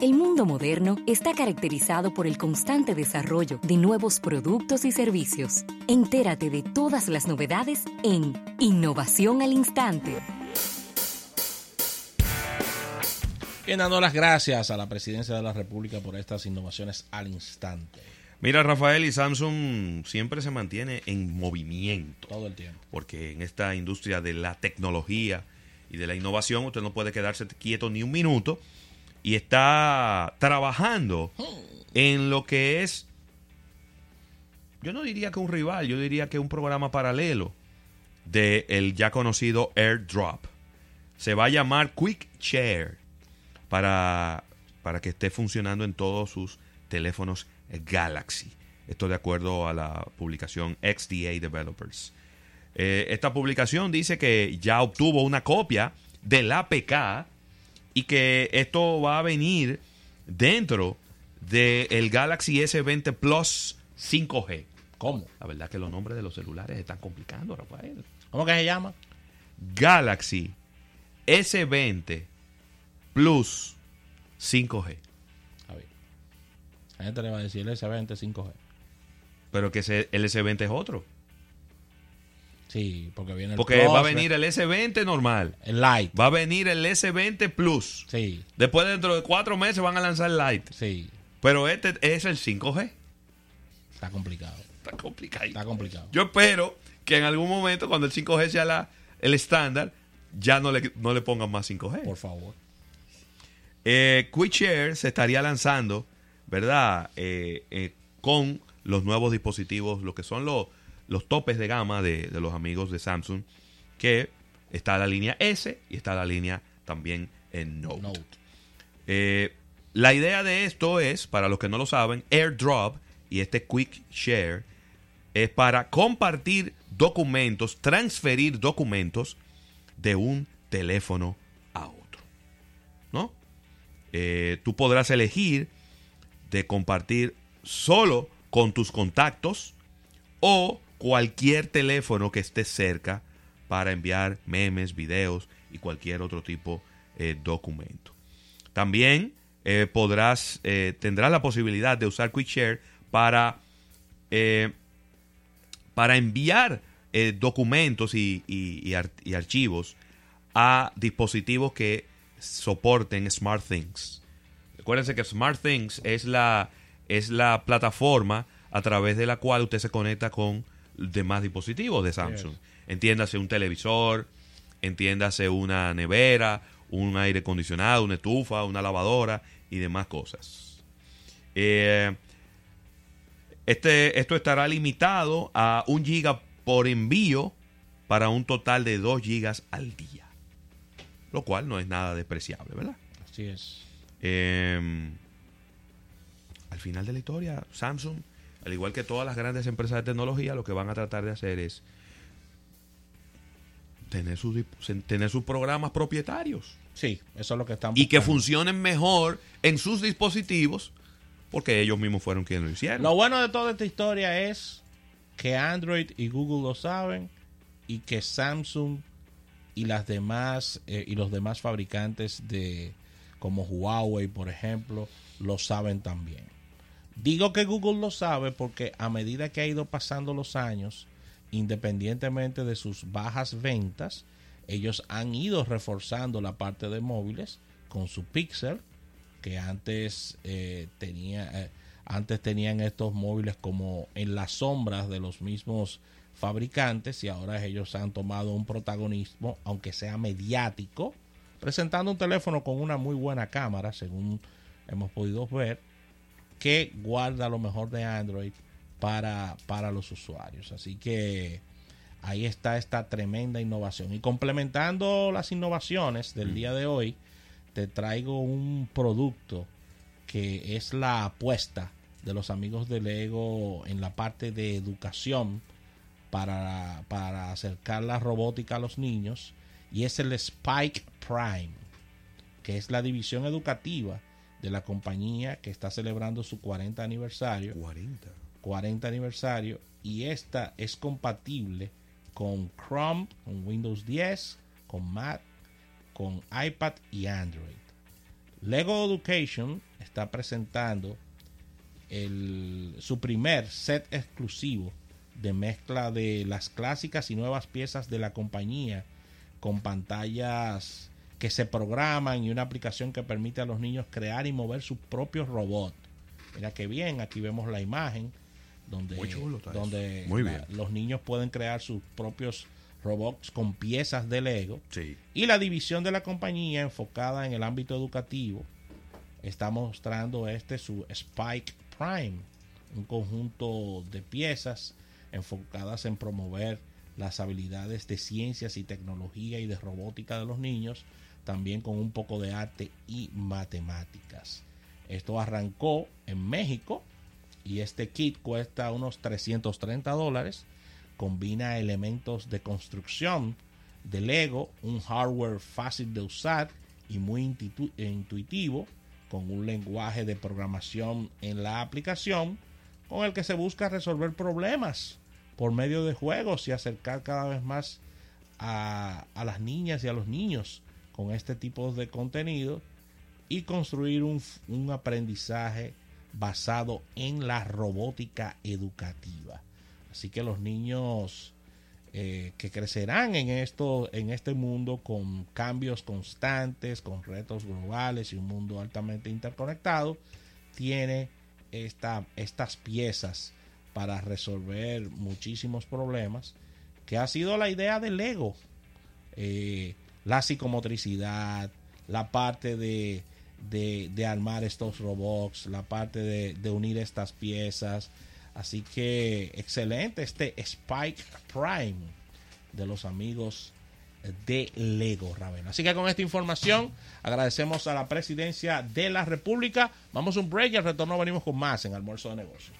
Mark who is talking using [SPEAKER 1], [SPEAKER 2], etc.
[SPEAKER 1] El mundo moderno está caracterizado por el constante desarrollo de nuevos productos y servicios. Entérate de todas las novedades en Innovación al Instante.
[SPEAKER 2] Bien, dando las gracias a la Presidencia de la República por estas innovaciones al instante.
[SPEAKER 3] Mira, Rafael y Samsung siempre se mantiene en movimiento.
[SPEAKER 2] Todo el tiempo.
[SPEAKER 3] Porque en esta industria de la tecnología y de la innovación, usted no puede quedarse quieto ni un minuto y está trabajando en lo que es, yo no diría que un rival, yo diría que un programa paralelo del el ya conocido AirDrop. Se va a llamar Quick Share para, para que esté funcionando en todos sus teléfonos Galaxy. Esto de acuerdo a la publicación XDA Developers. Eh, esta publicación dice que ya obtuvo una copia del APK y que esto va a venir dentro del Galaxy S20 Plus 5G.
[SPEAKER 2] ¿Cómo?
[SPEAKER 3] La verdad que los nombres de los celulares están complicando, Rafael.
[SPEAKER 2] ¿Cómo que se llama?
[SPEAKER 3] Galaxy S20 Plus 5G.
[SPEAKER 2] A ver. La gente le va a decir el S20 5G.
[SPEAKER 3] Pero que ese, el S20 es otro.
[SPEAKER 2] Sí, porque viene el
[SPEAKER 3] Porque
[SPEAKER 2] Plus,
[SPEAKER 3] va a venir el S20 normal.
[SPEAKER 2] el Lite.
[SPEAKER 3] Va a venir el S20 Plus.
[SPEAKER 2] Sí,
[SPEAKER 3] Después, dentro de cuatro meses, van a lanzar el Lite.
[SPEAKER 2] sí.
[SPEAKER 3] Pero este es el 5G.
[SPEAKER 2] Está complicado.
[SPEAKER 3] Está complicado.
[SPEAKER 2] Está complicado.
[SPEAKER 3] Yo espero que en algún momento, cuando el 5G sea la, el estándar, ya no le, no le pongan más 5G.
[SPEAKER 2] Por favor.
[SPEAKER 3] Eh, QuickShare se estaría lanzando, ¿verdad? Eh, eh, con los nuevos dispositivos, lo que son los, los topes de gama de, de los amigos de Samsung, que está la línea S y está la línea también en Note.
[SPEAKER 2] Note.
[SPEAKER 3] Eh, la idea de esto es, para los que no lo saben, AirDrop y este Quick Share es para compartir documentos, transferir documentos de un teléfono a otro. ¿No? Eh, tú podrás elegir de compartir solo con tus contactos o cualquier teléfono que esté cerca para enviar memes, videos y cualquier otro tipo de documento. También eh, podrás, eh, tendrás la posibilidad de usar QuickShare para, eh, para enviar eh, documentos y archivos a dispositivos que soporten SmartThings. Recuérdense que SmartThings es la, es la plataforma a través de la cual usted se conecta con demás dispositivos de Samsung. Entiéndase un televisor, entiéndase una nevera, un aire acondicionado, una estufa, una lavadora y demás cosas. Eh, este, esto estará limitado a un giga por envío para un total de 2 gigas al día. Lo cual no es nada despreciable, ¿verdad?
[SPEAKER 2] Así es.
[SPEAKER 3] Eh, al final de la historia, Samsung, al igual que todas las grandes empresas de tecnología, lo que van a tratar de hacer es tener sus, tener sus programas propietarios
[SPEAKER 2] Sí, eso es lo que están
[SPEAKER 3] y que funcionen mejor en sus dispositivos porque ellos mismos fueron quienes lo hicieron.
[SPEAKER 2] Lo bueno de toda esta historia es que Android y Google lo saben y que Samsung y las demás eh, y los demás fabricantes de como Huawei, por ejemplo, lo saben también. Digo que Google lo sabe porque a medida que ha ido pasando los años, independientemente de sus bajas ventas, ellos han ido reforzando la parte de móviles con su Pixel, que antes eh, tenía eh, antes tenían estos móviles como en las sombras de los mismos fabricantes y ahora ellos han tomado un protagonismo aunque sea mediático presentando un teléfono con una muy buena cámara según hemos podido ver que guarda lo mejor de Android para, para los usuarios. Así que ahí está esta tremenda innovación. Y complementando las innovaciones del día de hoy te traigo un producto que es la apuesta de los amigos de Lego en la parte de educación para, para acercar la robótica a los niños y es el Spike Prime, que es la división educativa de la compañía que está celebrando su 40 aniversario.
[SPEAKER 3] 40.
[SPEAKER 2] 40 aniversario y esta es compatible con Chrome, con Windows 10, con Mac, con iPad y Android. Lego Education está presentando el, su primer set exclusivo de mezcla de las clásicas y nuevas piezas de la compañía con pantallas que se programan y una aplicación que permite a los niños crear y mover sus propios robots. Mira qué bien, aquí vemos la imagen donde, donde los niños pueden crear sus propios robots con piezas de Lego. Y la división de la compañía enfocada en el ámbito educativo está mostrando este su Spike Prime, un conjunto de piezas enfocadas en promover las habilidades de ciencias y tecnología y de robótica de los niños, también con un poco de arte y matemáticas. Esto arrancó en México y este kit cuesta unos 330 dólares. Combina elementos de construcción de Lego, un hardware fácil de usar y muy intuitivo, con un lenguaje de programación en la aplicación con el que se busca resolver problemas por medio de juegos y acercar cada vez más a, las niñas y a los niños con este tipo de contenido y construir un, aprendizaje basado en la robótica educativa. Así que los niños eh, que crecerán en esto, en este mundo con cambios constantes, con retos globales y un mundo altamente interconectado, tiene esta, estas piezas para resolver muchísimos problemas, que ha sido la idea del Lego. Eh, la psicomotricidad, la parte de, de, armar estos robots, la parte de, unir estas piezas. Así que excelente este Spike Prime de los amigos de Lego Ravena. Así que con esta información agradecemos a la presidencia de la República. Vamos a un break y al retorno venimos con más en Almuerzo de Negocios.